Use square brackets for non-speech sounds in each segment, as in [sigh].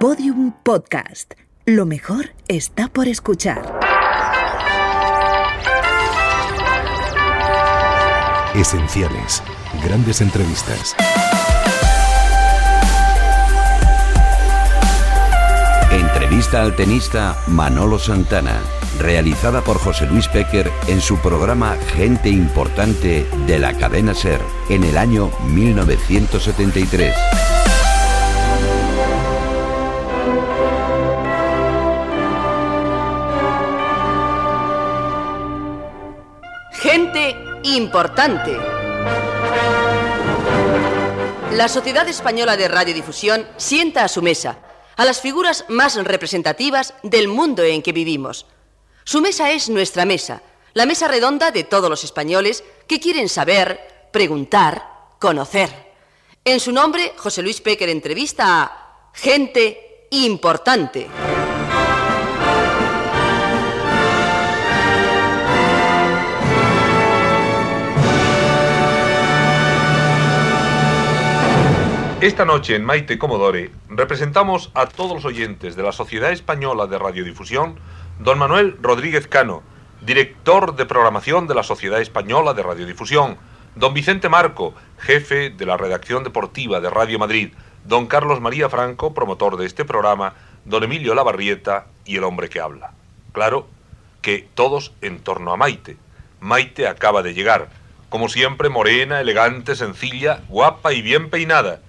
Podium Podcast. Lo mejor está por escuchar. Esenciales. Grandes entrevistas. Entrevista al tenista Manolo Santana, realizada por José Luis Pecker en su programa Gente Importante de la cadena Ser en el año 1973. La Sociedad Española de Radiodifusión sienta a su mesa a las figuras más representativas del mundo en que vivimos. Su mesa es nuestra mesa, la mesa redonda de todos los españoles que quieren saber, preguntar, conocer. En su nombre, José Luis Pecker entrevista a gente importante. Esta noche en Maite Comodore representamos a todos los oyentes de la Sociedad Española de Radiodifusión, don Manuel Rodríguez Cano, director de programación de la Sociedad Española de Radiodifusión, don Vicente Marco, jefe de la redacción deportiva de Radio Madrid, don Carlos María Franco, promotor de este programa, don Emilio Lavarrieta y el hombre que habla. Claro que todos en torno a Maite. Maite acaba de llegar, como siempre morena, elegante, sencilla, guapa y bien peinada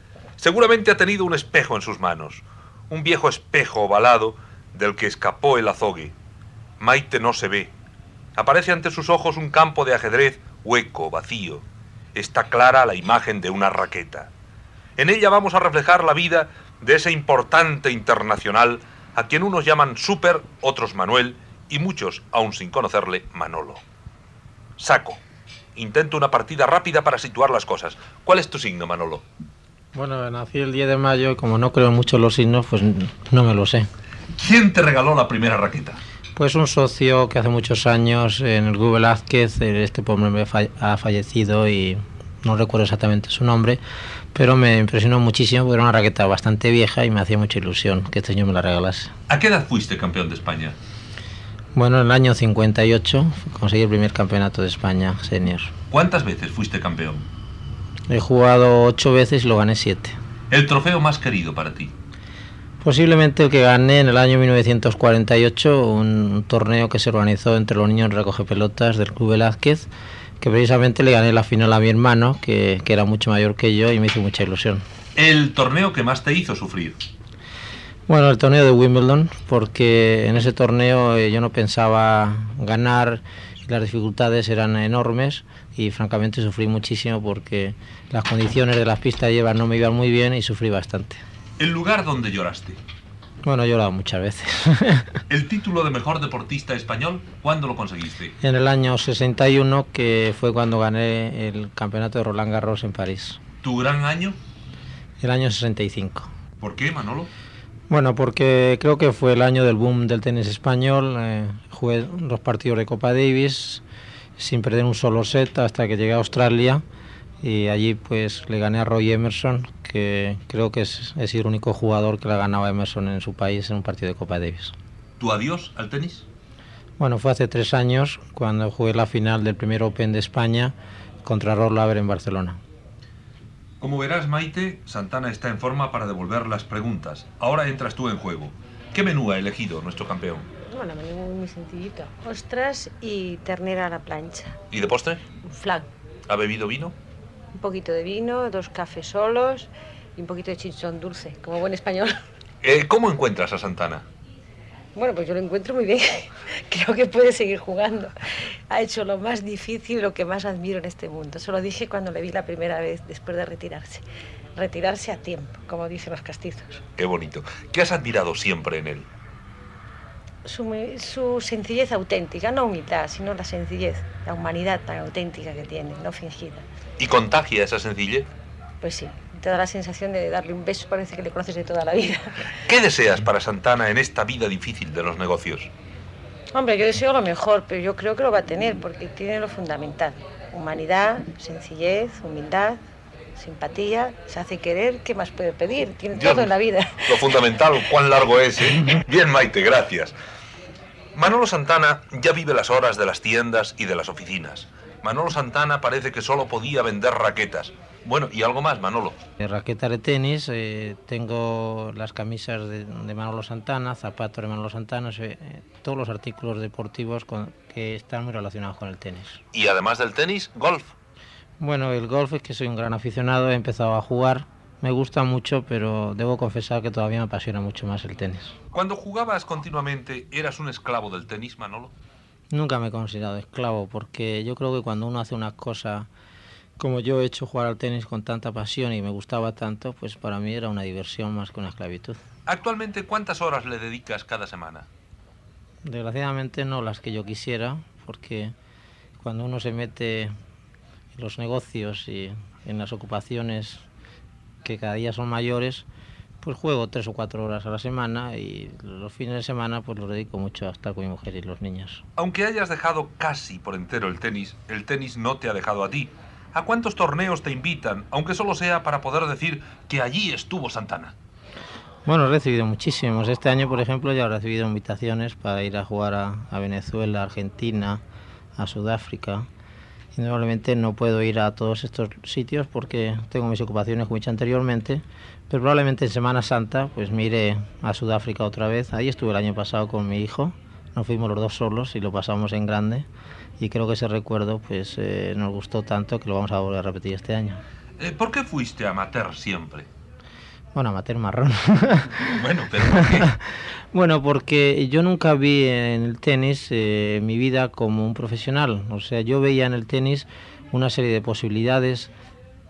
Seguramente ha tenido un espejo en sus manos, un viejo espejo ovalado del que escapó el azogue. Maite no se ve. Aparece ante sus ojos un campo de ajedrez hueco, vacío. Está clara la imagen de una raqueta. En ella vamos a reflejar la vida de ese importante internacional a quien unos llaman Super, otros Manuel y muchos, aún sin conocerle, Manolo. Saco. Intento una partida rápida para situar las cosas. ¿Cuál es tu signo, Manolo? Bueno, nací el 10 de mayo y como no creo mucho en los signos, pues no me lo sé. ¿Quién te regaló la primera raqueta? Pues un socio que hace muchos años en el Google Azquez, este pobre ha fallecido y no recuerdo exactamente su nombre, pero me impresionó muchísimo porque era una raqueta bastante vieja y me hacía mucha ilusión que este señor me la regalase. ¿A qué edad fuiste campeón de España? Bueno, en el año 58 conseguí el primer campeonato de España senior. ¿Cuántas veces fuiste campeón? He jugado ocho veces y lo gané siete. ¿El trofeo más querido para ti? Posiblemente el que gané en el año 1948, un torneo que se organizó entre los niños recoge pelotas del Club Velázquez, que precisamente le gané la final a mi hermano, que, que era mucho mayor que yo y me hizo mucha ilusión. ¿El torneo que más te hizo sufrir? Bueno, el torneo de Wimbledon, porque en ese torneo eh, yo no pensaba ganar las dificultades eran enormes y francamente sufrí muchísimo porque las condiciones de las pistas de no me iban muy bien y sufrí bastante. ¿El lugar donde lloraste? Bueno, he llorado muchas veces. [laughs] ¿El título de mejor deportista español, cuándo lo conseguiste? En el año 61, que fue cuando gané el campeonato de Roland Garros en París. ¿Tu gran año? El año 65. ¿Por qué, Manolo? Bueno, porque creo que fue el año del boom del tenis español. Eh, jugué los partidos de Copa Davis sin perder un solo set hasta que llegué a Australia y allí pues le gané a Roy Emerson, que creo que es, es el único jugador que le ha ganado a Emerson en su país en un partido de Copa Davis. ¿Tu adiós al tenis? Bueno, fue hace tres años cuando jugué la final del primer Open de España contra Rod Laver en Barcelona. Como verás, Maite, Santana está en forma para devolver las preguntas. Ahora entras tú en juego. ¿Qué menú ha elegido nuestro campeón? Bueno, menú muy sencillito. Ostras y ternera a la plancha. ¿Y de postre? Un flan. ¿Ha bebido vino? Un poquito de vino, dos cafés solos y un poquito de chinchón dulce, como buen español. Eh, ¿Cómo encuentras a Santana? Bueno, pues yo lo encuentro muy bien. [laughs] Creo que puede seguir jugando. Ha hecho lo más difícil, lo que más admiro en este mundo. Se lo dije cuando le vi la primera vez después de retirarse. Retirarse a tiempo, como dicen los castizos. Qué bonito. ¿Qué has admirado siempre en él? Su, su, sencillez auténtica, no humildad, sino la sencillez, la humanidad tan auténtica que tiene, no fingida. ¿Y contagia esa sencillez? Pues sí, te da la sensación de darle un beso, parece que le conoces de toda la vida. ¿Qué deseas para Santana en esta vida difícil de los negocios? Hombre, yo deseo lo mejor, pero yo creo que lo va a tener porque tiene lo fundamental. Humanidad, sencillez, humildad, simpatía, se hace querer, ¿qué más puede pedir? Tiene todo en la vida. Lo fundamental, cuán largo es, ¿eh? Bien, Maite, gracias. Manolo Santana ya vive las horas de las tiendas y de las oficinas. Manolo Santana parece que solo podía vender raquetas. Bueno, y algo más, Manolo. De raqueta de tenis, eh, tengo las camisas de, de, Manolo Santana, zapatos de Manolo Santana, eh, todos los artículos deportivos con, que están muy relacionados con el tenis. Y además del tenis, golf. Bueno, el golf es que soy un gran aficionado, he empezado a jugar, me gusta mucho, pero debo confesar que todavía me apasiona mucho más el tenis. Cuando jugabas continuamente, ¿eras un esclavo del tenis, Manolo? Nunca me he considerado esclavo, porque yo creo que cuando uno hace una cosa como yo he hecho jugar al tenis con tanta pasión y me gustaba tanto, pues para mí era una diversión más que una esclavitud. Actualmente, ¿cuántas horas le dedicas cada semana? Desgraciadamente no las que yo quisiera, porque cuando uno se mete en los negocios y en las ocupaciones que cada día son mayores, pues juego tres o cuatro horas a la semana y los fines de semana pues los dedico mucho a estar con mi mujer y los niños. Aunque hayas dejado casi por entero el tenis, el tenis no te ha dejado a ti. ¿A cuántos torneos te invitan, aunque solo sea para poder decir que allí estuvo Santana? Bueno, he recibido muchísimos. Este año, por ejemplo, ya he recibido invitaciones para ir a jugar a, a Venezuela, Argentina, a Sudáfrica. Indudablemente no puedo ir a todos estos sitios porque tengo mis ocupaciones, como he dicho anteriormente, pero probablemente en Semana Santa pues me iré a Sudáfrica otra vez. Ahí estuve el año pasado con mi hijo, nos fuimos los dos solos y lo pasamos en grande y creo que ese recuerdo pues eh, nos gustó tanto que lo vamos a volver a repetir este año. Eh, ¿Por qué fuiste amateur siempre? Bueno, amateur marrón. [laughs] bueno, pero ¿por qué? [laughs] bueno, porque yo nunca vi en el tenis eh, mi vida como un profesional. O sea, yo veía en el tenis una serie de posibilidades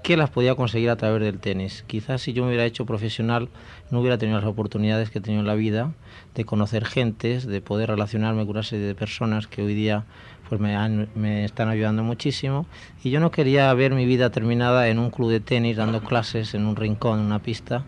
que las podía conseguir a través del tenis. Quizás si yo me hubiera hecho profesional no hubiera tenido las oportunidades que he tenido en la vida de conocer gentes, de poder relacionarme con una serie de personas que hoy día pues me, han, me están ayudando muchísimo y yo no quería ver mi vida terminada en un club de tenis dando clases en un rincón, en una pista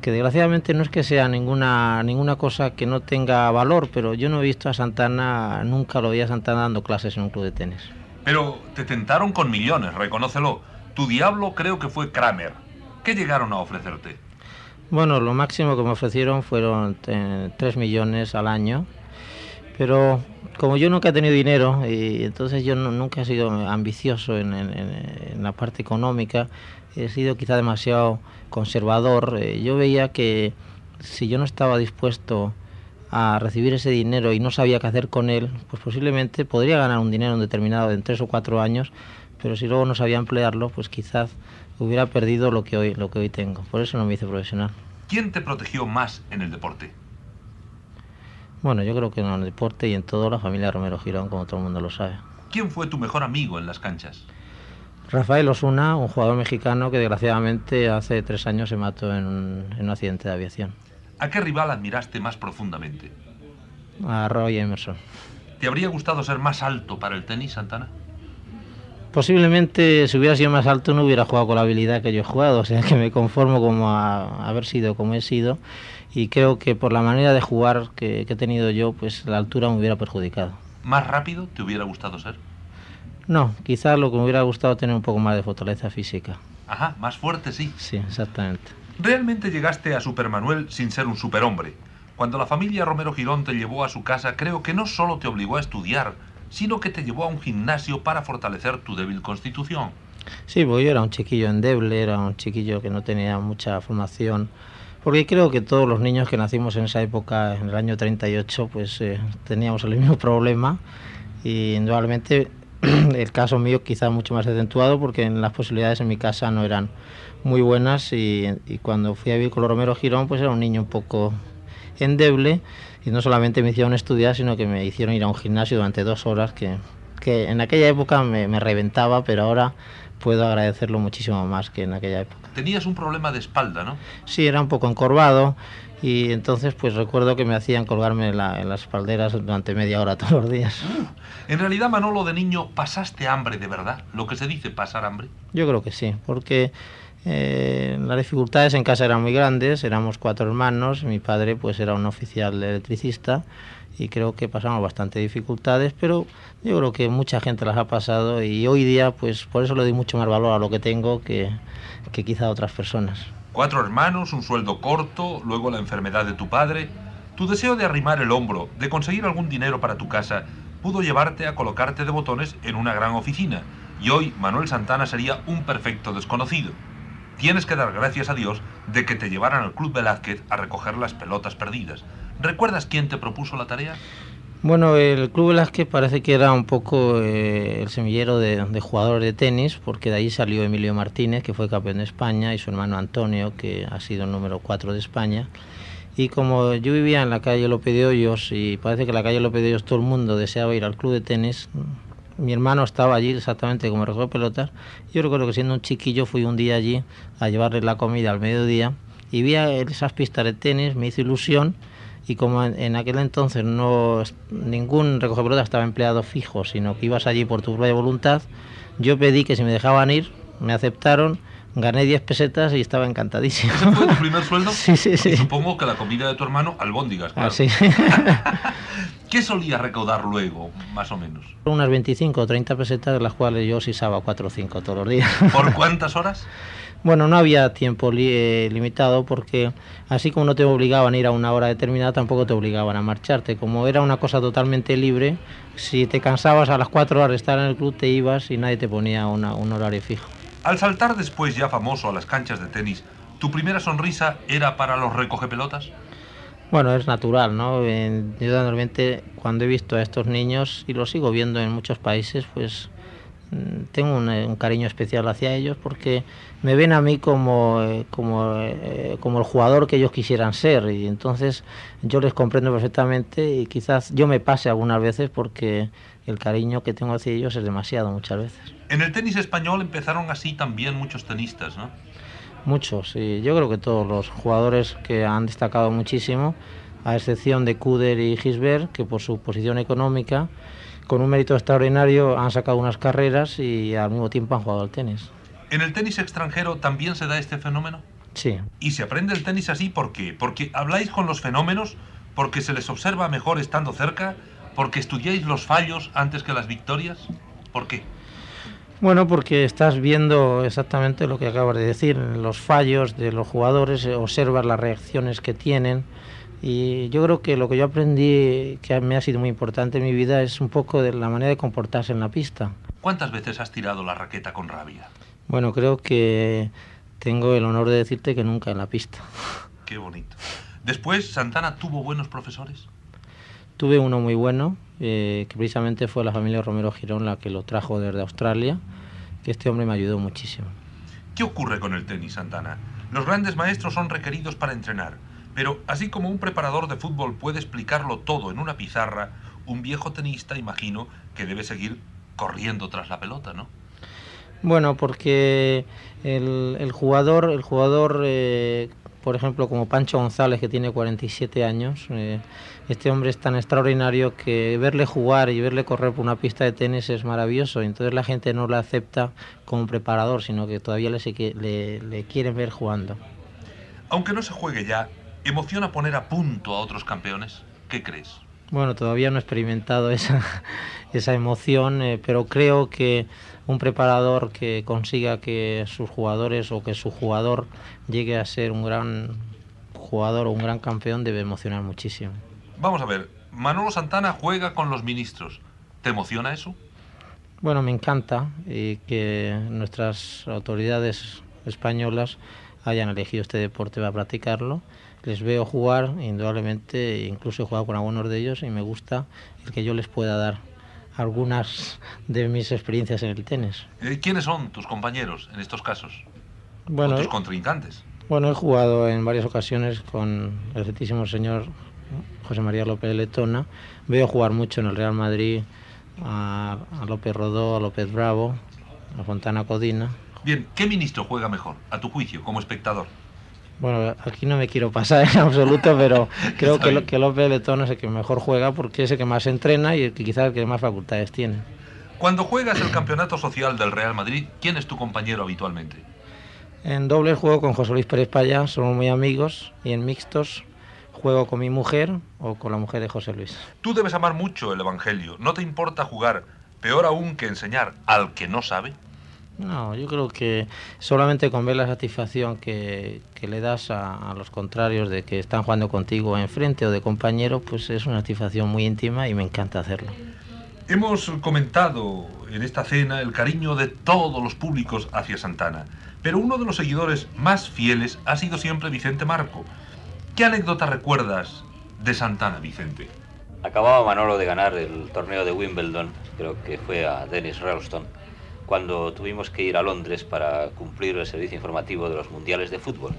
que desgraciadamente no es que sea ninguna ninguna cosa que no tenga valor, pero yo no he visto a Santana, nunca lo vi a Santana dando clases en un club de tenis. Pero te tentaron con millones, reconócelo. Tu diablo creo que fue Kramer. ¿Qué llegaron a ofrecerte? Bueno, lo máximo que me ofrecieron fueron eh, 3 millones al año, pero como yo nunca he tenido dinero y entonces yo nunca he sido ambicioso en, en, en, la parte económica, he sido quizá demasiado conservador. Eh, yo veía que si yo no estaba dispuesto a recibir ese dinero y no sabía qué hacer con él, pues posiblemente podría ganar un dinero en determinado en tres o cuatro años, pero si luego no sabía emplearlo, pues quizás hubiera perdido lo que hoy lo que hoy tengo. Por eso no me hice profesional. ¿Quién te protegió más en el deporte? Bueno, yo creo que en el deporte y en todo la familia Romero Girón, como todo el mundo lo sabe. ¿Quién fue tu mejor amigo en las canchas? Rafael Osuna, un jugador mexicano que desgraciadamente hace tres años se mató en un, en un accidente de aviación. ¿A qué rival admiraste más profundamente? A Roy Emerson. ¿Te habría gustado ser más alto para el tenis, Santana? Posiblemente si hubiera sido más alto no hubiera jugado con la habilidad que yo he jugado, o sea que me conformo como a, a haber sido como he sido y creo que por la manera de jugar que, que, he tenido yo, pues la altura me hubiera perjudicado. ¿Más rápido te hubiera gustado ser? No, quizás lo que me hubiera gustado tener un poco más de fortaleza física. Ajá, más fuerte sí. Sí, exactamente. Realmente llegaste a Supermanuel sin ser un superhombre. Cuando la familia Romero Girón te llevó a su casa, creo que no solo te obligó a estudiar, sino que te llevó a un gimnasio para fortalecer tu débil constitución. Sí, porque yo era un chiquillo endeble, era un chiquillo que no tenía mucha formación, porque creo que todos los niños que nacimos en esa época, en el año 38, pues eh, teníamos el mismo problema. Y indudablemente [clears throat] el caso mío quizá mucho más acentuado porque las posibilidades en mi casa no eran muy buenas. Y, y cuando fui a vivir con los Romero Girón pues era un niño un poco endeble. Y no solamente me hicieron estudiar, sino que me hicieron ir a un gimnasio durante dos horas que, que en aquella época me, me, reventaba, pero ahora puedo agradecerlo muchísimo más que en aquella época. Tenías un problema de espalda, ¿no? Sí, era un poco encorvado y entonces pues recuerdo que me hacían colgarme la, en las espalderas durante media hora [laughs] todos los días. [gasps] En realidad, Manolo, de niño, ¿pasaste hambre de verdad? ¿Lo que se dice pasar hambre? Yo creo que sí, porque Eh, las dificultades en casa eran muy grandes, éramos cuatro hermanos, mi padre pues era un oficial electricista y creo que pasamos bastante dificultades, pero yo creo que mucha gente las ha pasado y hoy día pues por eso le doy mucho más valor a lo que tengo que, que quizá a otras personas. Cuatro hermanos, un sueldo corto, luego la enfermedad de tu padre. Tu deseo de arrimar el hombro, de conseguir algún dinero para tu casa, pudo llevarte a colocarte de botones en una gran oficina. Y hoy Manuel Santana sería un perfecto desconocido. Tienes que dar gracias a Dios de que te llevaran al Club Velázquez a recoger las pelotas perdidas. ¿Recuerdas quién te propuso la tarea? Bueno, el Club Velázquez parece que era un poco eh, el semillero de, de, jugadores de tenis, porque de ahí salió Emilio Martínez, que fue campeón de España, y su hermano Antonio, que ha sido el número 4 de España. Y como yo vivía en la calle López de Hoyos, y parece que en la calle López de Hoyos todo el mundo deseaba ir al club de tenis, mi hermano estaba allí exactamente como recogió pelotas. Yo recuerdo que siendo un chiquillo fui un día allí a llevarle la comida al mediodía y vi esas pistas de tenis, me hizo ilusión y como en aquel entonces no ningún recoge estaba empleado fijo, sino que ibas allí por tu propia voluntad, yo pedí que si me dejaban ir, me aceptaron, gané 10 pesetas y estaba encantadísimo. ¿Ese fue tu primer sueldo? [laughs] Sí, sí, sí. Y supongo que la comida de tu hermano, albóndigas, claro. Ah, sí. [laughs] ¿Qué solías recaudar luego, más o menos? Unas 25 o 30 pesetas, de las cuales yo sisaba 4 o 5 todos los días. ¿Por cuántas horas? [laughs] Bueno, no había tiempo li eh, limitado porque así como no te obligaban a ir a una hora determinada, tampoco te obligaban a marcharte. Como era una cosa totalmente libre, si te cansabas a las 4 horas de estar en el club, te ibas y nadie te ponía una, un horario fijo. Al saltar después ya famoso a las canchas de tenis, ¿tu primera sonrisa era para los recogepelotas? Bueno, es natural, ¿no? Yo normalmente cuando he visto a estos niños, y lo sigo viendo en muchos países, pues tengo un, un, cariño especial hacia ellos porque me ven a mí como, eh, como, eh, como el jugador que ellos quisieran ser y entonces yo les comprendo perfectamente y quizás yo me pase algunas veces porque el cariño que tengo hacia ellos es demasiado muchas veces. En el tenis español empezaron así también muchos tenistas, ¿no? Muchos, sí. Yo creo que todos los jugadores que han destacado muchísimo, a excepción de Kuder y Gisbert, que por su posición económica con un mérito extraordinario han sacado unas carreras y al mismo tiempo han jugado al tenis. ¿En el tenis extranjero también se da este fenómeno? Sí. ¿Y se aprende el tenis así por qué? ¿Porque habláis con los fenómenos? ¿Porque se les observa mejor estando cerca? ¿Porque estudiáis los fallos antes que las victorias? ¿Por qué? Bueno, porque estás viendo exactamente lo que acabas de decir, los fallos de los jugadores, observas las reacciones que tienen, y yo creo que lo que yo aprendí, que me ha sido muy importante en mi vida, es un poco de la manera de comportarse en la pista. ¿Cuántas veces has tirado la raqueta con rabia? Bueno, creo que tengo el honor de decirte que nunca en la pista. [laughs] Qué bonito. Después, ¿Santana tuvo buenos profesores? Tuve uno muy bueno, eh, que precisamente fue la familia Romero Girón la que lo trajo desde Australia, que este hombre me ayudó muchísimo. ¿Qué ocurre con el tenis, Santana? Los grandes maestros son requeridos para entrenar pero así como un preparador de fútbol puede explicarlo todo en una pizarra, un viejo tenista imagino que debe seguir corriendo tras la pelota, ¿no? Bueno, porque el, el jugador, el jugador eh, por ejemplo, como Pancho González, que tiene 47 años, eh, este hombre es tan extraordinario que verle jugar y verle correr por una pista de tenis es maravilloso. Entonces la gente no lo acepta como preparador, sino que todavía le, le, le quieren ver jugando. Aunque no se juegue ya, ¿Emociona poner a punto a otros campeones? ¿Qué crees? Bueno, todavía no he experimentado esa, esa emoción, eh, pero creo que un preparador que consiga que sus jugadores o que su jugador llegue a ser un gran jugador o un gran campeón debe emocionar muchísimo. Vamos a ver, Manolo Santana juega con los ministros. ¿Te emociona eso? Bueno, me encanta y que nuestras autoridades españolas hayan elegido este deporte para practicarlo les veo jugar, indudablemente, incluso he jugado con algunos de ellos y me gusta el que yo les pueda dar algunas de mis experiencias en el tenis. Eh, ¿Quiénes son tus compañeros en estos casos? Bueno, ¿O tus contrincantes? Bueno, he jugado en varias ocasiones con el excelentísimo señor José María López de Letona. Veo jugar mucho en el Real Madrid a, a López Rodó, a López Bravo, a Fontana Codina. Bien, ¿qué ministro juega mejor, a tu juicio, como espectador? Bueno, aquí no me quiero pasar [laughs] en absoluto, pero creo que, lo, que López Letón es el que mejor juega porque es el que más entrena y el que quizás el que más facultades tiene. Cuando juegas el campeonato social del Real Madrid, ¿quién es tu compañero habitualmente? En doble juego con José Luis Pérez Payá, somos muy amigos, y en mixtos juego con mi mujer o con la mujer de José Luis. Tú debes amar mucho el Evangelio. ¿No te importa jugar, peor aún que enseñar al que no sabe? No, yo creo que solamente con ver la satisfacción que, que le das a, a, los contrarios de que están jugando contigo enfrente o de compañero, pues es una satisfacción muy íntima y me encanta hacerlo. Hemos comentado en esta cena el cariño de todos los públicos hacia Santana, pero uno de los seguidores más fieles ha sido siempre Vicente Marco. ¿Qué anécdota recuerdas de Santana, Vicente? Acababa Manolo de ganar el torneo de Wimbledon, creo que fue a Dennis Ralston cuando tuvimos que ir a Londres para cumplir el servicio informativo de los mundiales de fútbol.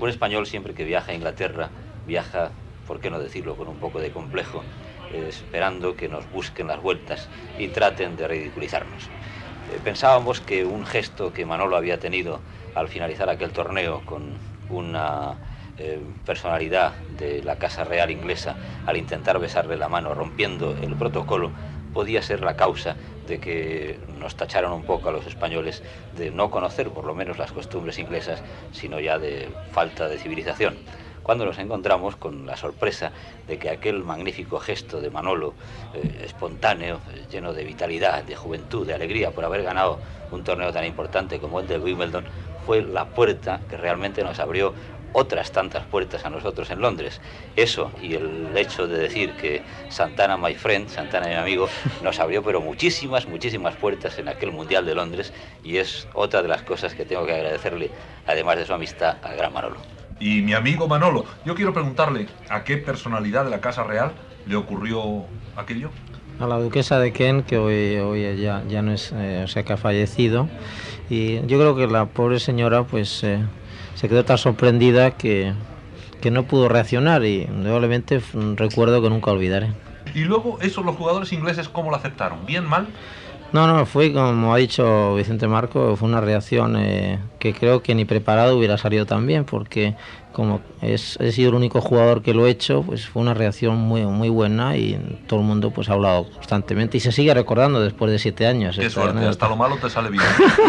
Un español siempre que viaja a Inglaterra viaja, por qué no decirlo, con un poco de complejo, eh, esperando que nos busquen las vueltas y traten de ridiculizarnos. Eh, pensábamos que un gesto que Manolo había tenido al finalizar aquel torneo con una eh, personalidad de la Casa Real inglesa al intentar besarle la mano rompiendo el protocolo podía ser la causa de que nos tacharon un poco a los españoles de no conocer por lo menos las costumbres inglesas, sino ya de falta de civilización. Cuando nos encontramos con la sorpresa de que aquel magnífico gesto de Manolo, eh, espontáneo, lleno de vitalidad, de juventud, de alegría por haber ganado un torneo tan importante como el de Wimbledon, fue la puerta que realmente nos abrió otras tantas puertas a nosotros en Londres. Eso y el hecho de decir que Santana, my friend, Santana, mi amigo, nos abrió pero muchísimas, muchísimas puertas en aquel Mundial de Londres y es otra de las cosas que tengo que agradecerle, además de su amistad, al gran Manolo. Y mi amigo Manolo, yo quiero preguntarle a qué personalidad de la Casa Real le ocurrió aquello. A la duquesa de Kent, que hoy, hoy ya, ya no es, eh, o sea, que ha fallecido. Y yo creo que la pobre señora, pues... Eh, se quedó tan sorprendida que, que no pudo reaccionar y indudablemente un recuerdo que nunca olvidaré. Y luego, eso los jugadores ingleses, ¿cómo lo aceptaron? ¿Bien, mal? No, no, fue como ha dicho Vicente Marco, fue una reacción eh, que creo que ni preparado hubiera salido tan bien, porque como es, he sido el único jugador que lo he hecho, pues fue una reacción muy muy buena y todo el mundo pues ha hablado constantemente y se sigue recordando después de siete años. Qué suerte, hasta lo malo te sale bien.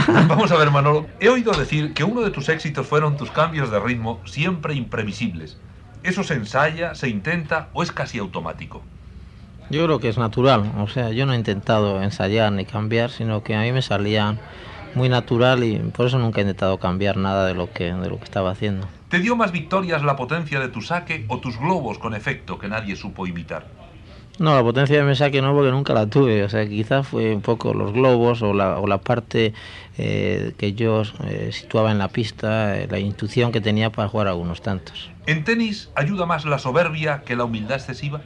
[laughs] Vamos a ver, Manolo, he oído decir que uno de tus éxitos fueron tus cambios de ritmo siempre imprevisibles. ¿Eso se ensaya, se intenta o es casi automático? Yo creo que es natural, o sea, yo no he intentado ensayar ni cambiar, sino que a mí me salía muy natural y por eso nunca he intentado cambiar nada de lo que, de lo que estaba haciendo. ¿Te dio más victorias la potencia de tu saque o tus globos con efecto que nadie supo imitar? No, la potencia de mi saque no, porque nunca la tuve. O sea, quizás fue un poco los globos o la, o la parte eh, que yo eh, situaba en la pista, eh, la intuición que tenía para jugar algunos tantos. ¿En tenis ayuda más la soberbia que la humildad excesiva?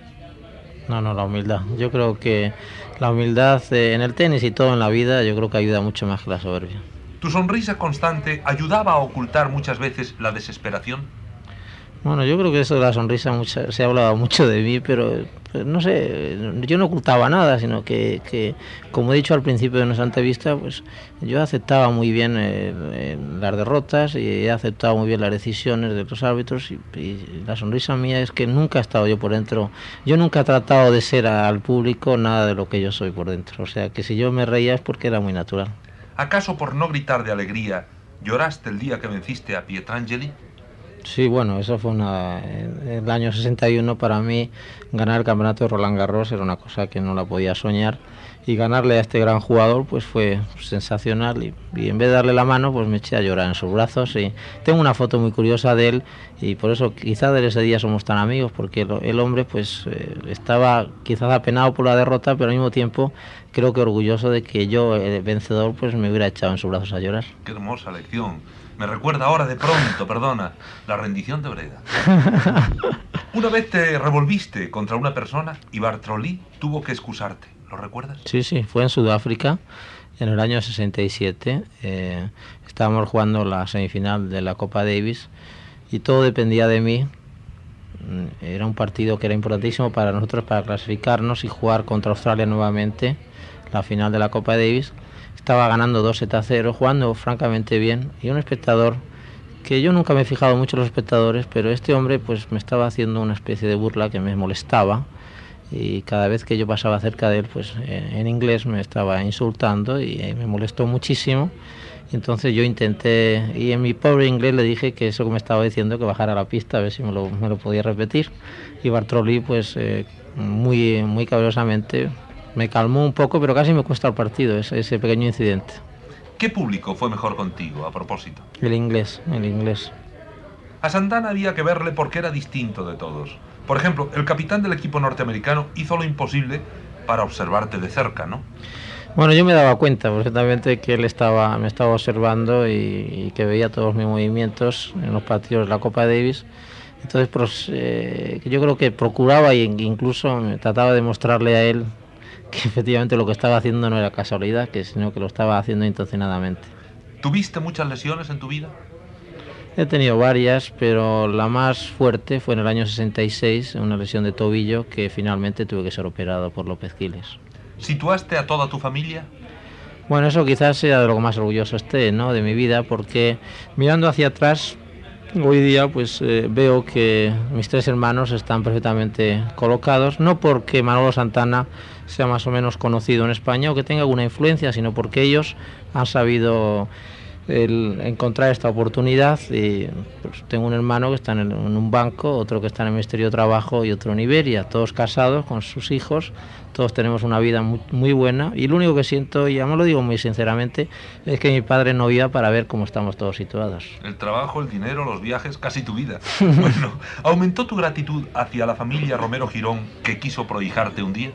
No, no, la humildad. Yo creo que la humildad eh, en el tenis y todo en la vida, yo creo que ayuda mucho más que la soberbia. ¿Tu sonrisa constante ayudaba a ocultar muchas veces la desesperación? Bueno, yo creo que eso de la sonrisa mucha, se ha hablado mucho de mí, pero pues, no sé, yo no ocultaba nada, sino que, como he dicho al principio de nuestra entrevista, pues yo aceptaba muy bien eh, eh, las derrotas y he aceptado muy bien las decisiones de los árbitros y, y, la sonrisa mía es que nunca he estado yo por dentro, yo nunca he tratado de ser al público nada de lo que yo soy por dentro, o sea que si yo me reía es porque era muy natural. ¿Acaso por no gritar de alegría lloraste el día que venciste a Pietrangeli? Sí, bueno, eso fue una, en el año 61 para mí ganar el campeonato de Roland Garros era una cosa que no la podía soñar y ganarle a este gran jugador pues fue sensacional y, en vez de darle la mano pues me eché a llorar en sus brazos y tengo una foto muy curiosa de él y por eso quizás desde ese día somos tan amigos porque el, hombre pues eh, estaba quizás apenado por la derrota pero al mismo tiempo creo que orgulloso de que yo el vencedor pues me hubiera echado en sus brazos a llorar. Qué hermosa lección. Me recuerda ahora de pronto, perdona, la rendición de Breda. [laughs] Una vez te revolviste contra una persona y Bartrolí tuvo que excusarte. ¿Lo recuerdas? Sí, sí, fue en Sudáfrica en el año 67. Eh, estábamos jugando la semifinal de la Copa Davis y todo dependía de mí. Era un partido que era importantísimo para nosotros para clasificarnos y jugar contra Australia nuevamente la final de la Copa Davis estaba ganando 2 a 0, jugando francamente bien, y un espectador que yo nunca me he fijado mucho en los espectadores, pero este hombre pues me estaba haciendo una especie de burla que me molestaba y cada vez que yo pasaba cerca de él pues en inglés me estaba insultando y me molestó muchísimo Entonces yo intenté, y en mi pobre inglés le dije que eso que me estaba diciendo, que bajara a la pista, a ver si me lo, me lo podía repetir. Y Bartroli, pues eh, muy, muy cabrosamente, me calmó un poco, pero casi me cuesta el partido, ese, ese pequeño incidente. ¿Qué público fue mejor contigo, a propósito? El inglés, el inglés. A Santana había que verle porque era distinto de todos. Por ejemplo, el capitán del equipo norteamericano hizo lo imposible para observarte de cerca, ¿no? Bueno, yo me daba cuenta perfectamente que él estaba, me estaba observando y, y que veía todos mis movimientos en los partidos de la Copa Davis. Entonces, pues, eh, yo creo que procuraba e incluso trataba de mostrarle a él [laughs] que efectivamente lo que estaba haciendo no era casualidad, que sino que lo estaba haciendo intencionadamente. ¿Tuviste muchas lesiones en tu vida? He tenido varias, pero la más fuerte fue en el año 66, una lesión de tobillo que finalmente tuve que ser operado por López Quiles. ¿Situaste a toda tu familia? Bueno, eso quizás sea de lo que más orgulloso esté, ¿no? De mi vida, porque mirando hacia atrás, hoy día, pues eh, veo que mis tres hermanos están perfectamente colocados, no porque Manolo Santana sea más o menos conocido en España o que tenga alguna influencia, sino porque ellos han sabido el encontrar esta oportunidad y pues, tengo un hermano que está en, un banco, otro que está en el Ministerio de Trabajo y otro en Iberia, todos casados con sus hijos, todos tenemos una vida muy, buena y lo único que siento, y además lo digo muy sinceramente, es que mi padre no iba para ver cómo estamos todos situados. El trabajo, el dinero, los viajes, casi tu vida. [laughs] Bueno, ¿aumentó tu gratitud hacia la familia Romero Girón que quiso prohijarte un día?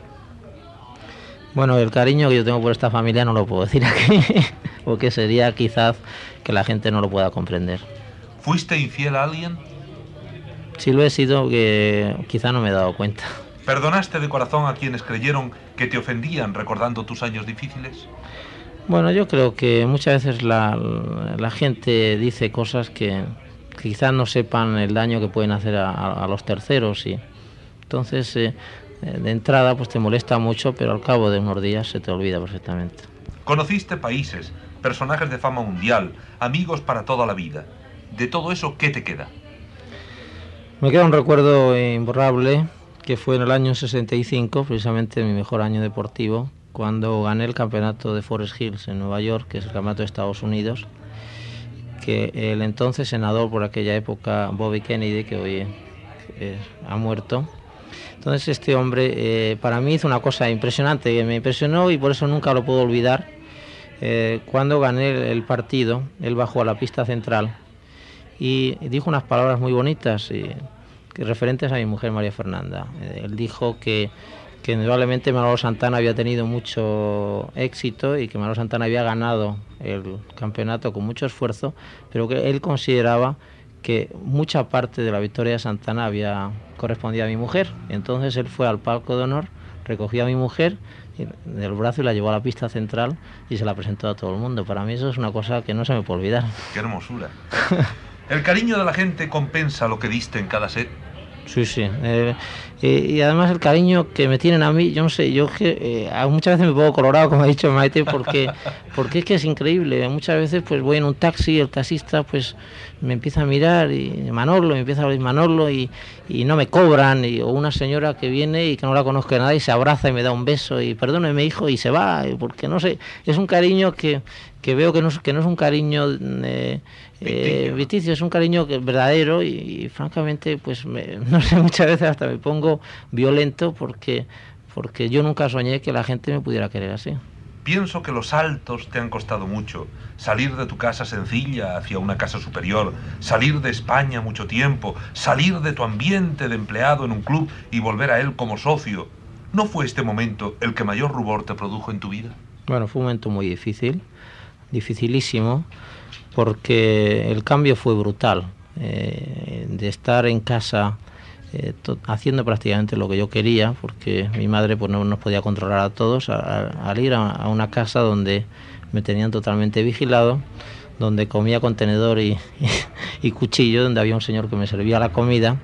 Bueno, el cariño que yo tengo por esta familia no lo puedo decir aquí, [laughs] porque sería quizás que la gente no lo pueda comprender. ¿Fuiste infiel a alguien? Si lo he sido, que quizá no me he dado cuenta. ¿Perdonaste de corazón a quienes creyeron que te ofendían recordando tus años difíciles? Bueno, yo creo que muchas veces la, la gente dice cosas que, que quizás no sepan el daño que pueden hacer a, a- los terceros y entonces eh, de entrada pues te molesta mucho, pero al cabo de unos días se te olvida perfectamente. Conociste países, personajes de fama mundial, amigos para toda la vida. De todo eso, ¿qué te queda? Me queda un recuerdo imborrable que fue en el año 65, precisamente mi mejor año deportivo, cuando gané el campeonato de Forest Hills en Nueva York, que es el campeonato de Estados Unidos, que el entonces senador por aquella época, Bobby Kennedy, que hoy eh, ha muerto, entonces este hombre eh, para mí hizo una cosa impresionante, me impresionó y por eso nunca lo puedo olvidar. Eh, cuando gané el- partido, él bajó a la pista central y dijo unas palabras muy bonitas que referentes a mi mujer María Fernanda. Eh, él dijo que, que indudablemente Manolo Santana había tenido mucho éxito y que Manolo Santana había ganado el campeonato con mucho esfuerzo, pero que él consideraba que mucha parte de la victoria de Santana había correspondido a mi mujer. Entonces él fue al palco de honor, recogió a mi mujer del brazo y la llevó a la pista central y se la presentó a todo el mundo. Para mí eso es una cosa que no se me puede olvidar. ¡Qué hermosura! ¿El cariño de la gente compensa lo que diste en cada set? Sí, sí. eh, y, y además el cariño que me tienen a mí, yo no sé, yo que eh, muchas veces me pongo colorado, como ha dicho Maite, porque, [laughs] porque es que es increíble. Muchas veces pues voy en un taxi, el taxista pues me empieza a mirar y Manolo, me empieza a hablar Manolo y, y no me cobran, y, o una señora que viene y que no la conozco nada y se abraza y me da un beso y perdóneme hijo y se va, y porque no sé, es un cariño que, que veo que no, es- que no es un cariño eh, viticio, es un cariño que, verdadero y, y francamente pues me- [laughs] no sé, muchas veces hasta me pongo violento porque, porque yo nunca soñé que la gente me pudiera querer así. Pienso que los saltos te han costado mucho. Salir de tu casa sencilla hacia una casa superior, salir de España mucho tiempo, salir de tu ambiente de empleado en un club y volver a él como socio. ¿No fue este momento el que mayor rubor te produjo en tu vida? Bueno, fue un momento muy difícil, dificilísimo, porque el cambio fue brutal. Eh, de estar en casa eh, haciendo prácticamente lo que yo quería, porque mi madre pues, no nos podía controlar a todos, al ir a, a una casa donde me tenían totalmente vigilado, donde comía con tenedor y, [laughs] y cuchillo, donde había un señor que me servía la comida,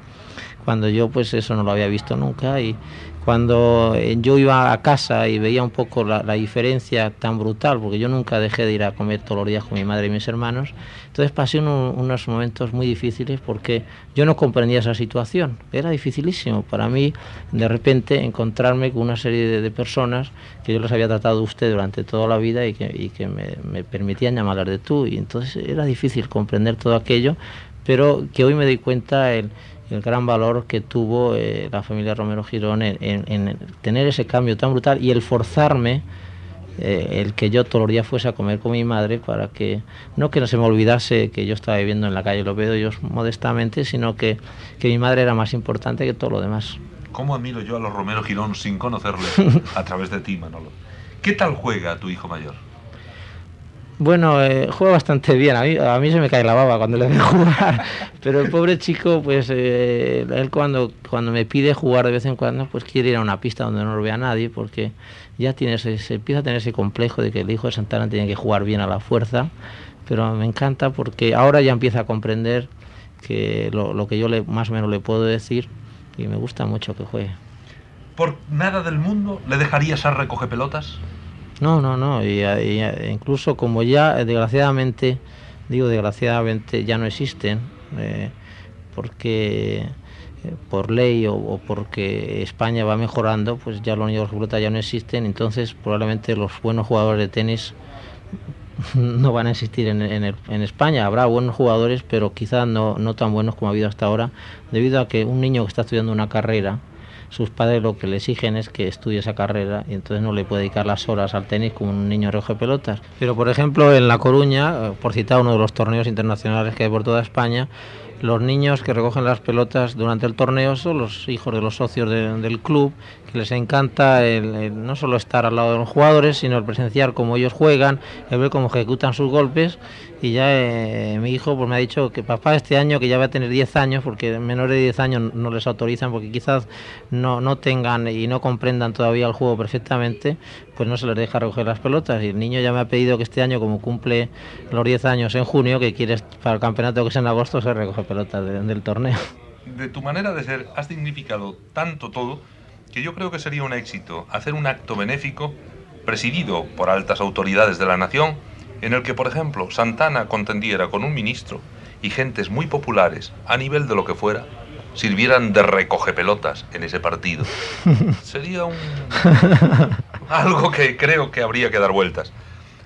cuando yo pues eso no lo había visto nunca y cuando eh, yo iba a casa y veía un poco la, diferencia tan brutal, porque yo nunca dejé de ir a comer todos los días con mi madre y mis hermanos, entonces pasé unos momentos muy difíciles porque yo no comprendía esa situación, era dificilísimo para mí de repente encontrarme con una serie de, personas que yo les había tratado de usted durante toda la vida y que, me, permitían llamarlas de tú, y entonces era difícil comprender todo aquello, pero que hoy me doy cuenta el el gran valor que tuvo eh, la familia Romero Girón en, tener ese cambio tan brutal y el forzarme eh, el que yo todos los días fuese a comer con mi madre para que no que no se me olvidase que yo estaba viviendo en la calle lo veo yo modestamente, sino que, que mi madre era más importante que todo lo demás. ¿Cómo admiro yo a los Romero Girón sin conocerle [laughs] a través de ti, Manolo? ¿Qué tal juega tu hijo mayor? Bueno, eh, juega bastante bien. A mí, a mí se me cae la baba cuando le veo jugar. [laughs] Pero el pobre chico, pues eh, él cuando, cuando me pide jugar de vez en cuando, pues quiere ir a una pista donde no lo vea nadie, porque ya tiene se empieza a tener ese complejo de que el hijo de Santana tiene que jugar bien a la fuerza. Pero me encanta porque ahora ya empieza a comprender que lo, lo que yo le, más o menos le puedo decir y me gusta mucho que juegue. ¿Por nada del mundo le dejarías a recoger pelotas? No, no, no. Y, incluso como ya, eh, desgraciadamente, digo desgraciadamente, ya no existen, eh, porque eh, por ley o, porque España va mejorando, pues ya los niños de ya no existen. Entonces, probablemente los buenos jugadores de tenis no van a existir en, en, España. Habrá buenos jugadores, pero quizás no, no tan buenos como ha habido hasta ahora, debido a que un niño que está estudiando una carrera, sus padres lo que le exigen es que estudie esa carrera y entonces no le puede dedicar las horas al tenis como un niño de pelotas. Pero por ejemplo en La Coruña, eh, por citar uno de los torneos internacionales que hay por toda España, los niños que recogen las pelotas durante el torneo son los hijos de los socios del club, les encanta el, no solo estar al lado de los jugadores, sino el presenciar cómo ellos juegan, el ver cómo ejecutan sus golpes. Y ya eh, mi hijo pues me ha dicho que papá este año que ya va a tener 10 años porque menores de 10 años no les autorizan porque quizás no, no tengan y no comprendan todavía el juego perfectamente pues no se les deja recoger las pelotas y el niño ya me ha pedido que este año como cumple los 10 años en junio que quiere para el campeonato que es en agosto se recoge pelotas del torneo. De tu manera de ser has significado tanto todo que yo creo que sería un éxito hacer un acto benéfico presidido por altas autoridades de la nación en el que, por ejemplo, Santana contendiera con un ministro y gentes muy populares, a nivel de lo que fuera, sirvieran de recoge pelotas en ese partido. [laughs] Sería un... algo que creo que habría que dar vueltas.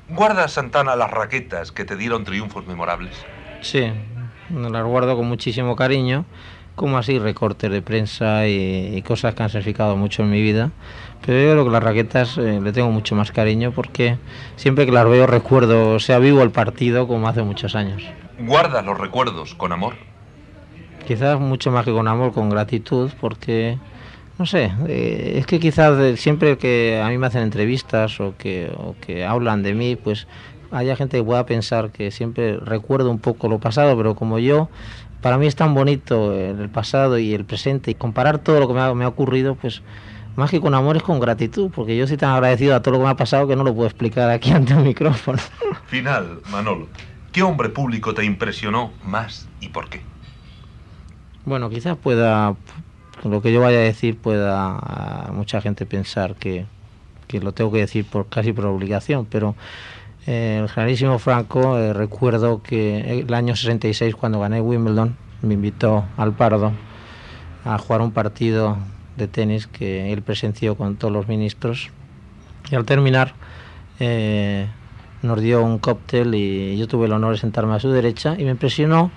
¿Guardas, Santana, las raquetas que te dieron triunfos memorables? Sí, las guardo con muchísimo cariño, como así recortes de prensa y, cosas que han significado mucho en mi vida. Pero yo creo que las raquetas eh, le tengo mucho más cariño porque siempre que las veo recuerdo, sea, vivo el partido como hace muchos años. ¿Guardas los recuerdos con amor? Quizás mucho más que con amor, con gratitud, porque, no sé, eh, es que quizás siempre que a mí me hacen entrevistas o que, o que hablan de mí, pues haya gente que pueda pensar que siempre recuerdo un poco lo pasado, pero como yo, para mí es tan bonito el pasado y el presente y comparar todo lo que me ha, me ha ocurrido, pues más que con amor es con gratitud, porque yo estoy tan agradecido a todo lo que me ha pasado que no lo puedo explicar aquí [laughs] ante un micrófono. Final, Manolo. ¿Qué hombre público te impresionó más y por qué? Bueno, quizás pueda, lo que yo vaya a decir pueda mucha gente pensar que, que, lo tengo que decir por casi por obligación, pero el generalísimo Franco, eh, recuerdo que el año 66 cuando gané Wimbledon, me invitó al Pardo a jugar un partido de tenis que él presenció con todos los ministros. Y al terminar eh, nos dio un cóctel y yo tuve el honor de sentarme a su derecha y me impresionó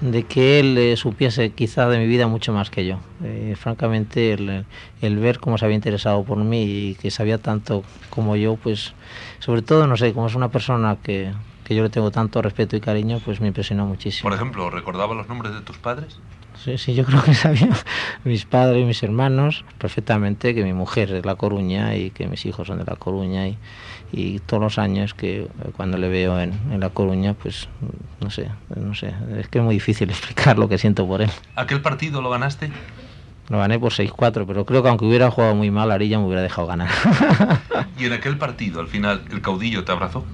de que él eh, supiese quizá de mi vida mucho más que yo. Eh, francamente, el, el, ver cómo se había interesado por mí y que sabía tanto como yo, pues sobre todo, no sé, como es una persona que, que yo le tengo tanto respeto y cariño, pues me impresionó muchísimo. Por ejemplo, ¿recordaba los nombres de tus padres? Sí, sí, yo creo que [laughs] sabía mis padres y mis hermanos perfectamente que mi mujer es de La Coruña y que mis hijos son de La Coruña y, y todos los años que eh, cuando le veo en, en, La Coruña, pues no sé, no sé, es que es muy difícil [laughs] explicar lo que siento por él. ¿Aquel partido lo ganaste? Lo gané por 6-4, pero creo que aunque hubiera jugado muy mal, Arilla me hubiera dejado ganar. [laughs] ¿Y en aquel partido, al final, el caudillo te abrazó?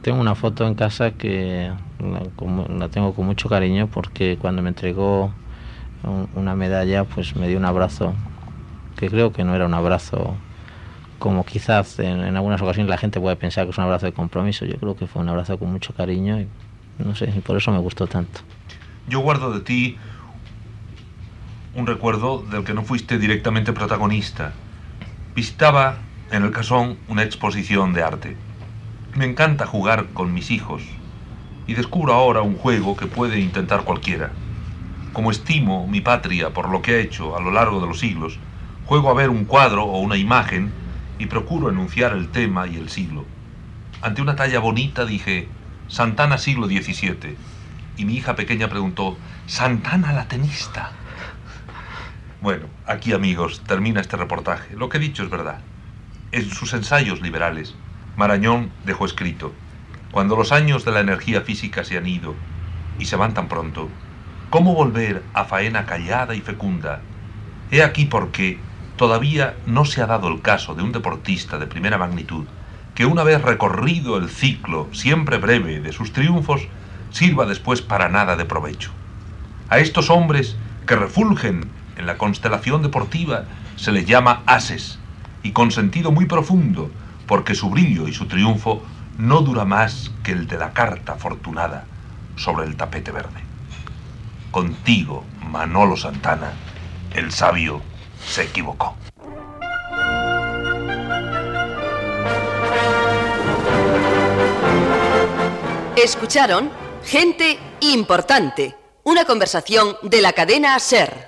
Tengo una foto en casa que la, tengo con mucho cariño porque cuando me entregó una medalla, pues me dio un abrazo que creo que no era un abrazo como quizás en, algunas ocasiones la gente puede pensar que es un abrazo de compromiso. Yo creo que fue un abrazo con mucho cariño y no sé, y por eso me gustó tanto. Yo guardo de ti un recuerdo del que no fuiste directamente protagonista. Visitaba en el casón una exposición de arte. Me encanta jugar con mis hijos y descubro ahora un juego que puede intentar cualquiera. Como estimo mi patria por lo que ha hecho a lo largo de los siglos, juego a ver un cuadro o una imagen y procuro enunciar el tema y el siglo. Ante una talla bonita dije, Santana siglo XVII. Y mi hija pequeña preguntó, Santana la tenista. Bueno, aquí amigos, termina este reportaje. Lo que he dicho es verdad. En sus ensayos liberales, Marañón dejó escrito, cuando los años de la energía física se han ido y se van tan pronto, ¿cómo volver a faena callada y fecunda? He aquí por qué todavía no se ha dado el caso de un deportista de primera magnitud que una vez recorrido el ciclo, siempre breve, de sus triunfos, sirva después para nada de provecho. A estos hombres que refulgen en la constelación deportiva se les llama ases, y con sentido muy profundo, porque su brillo y su triunfo no dura más que el de la carta afortunada sobre el tapete verde. Contigo, Manolo Santana, el sabio se equivocó. Escucharon Gente Importante, una conversación de la cadena Ser.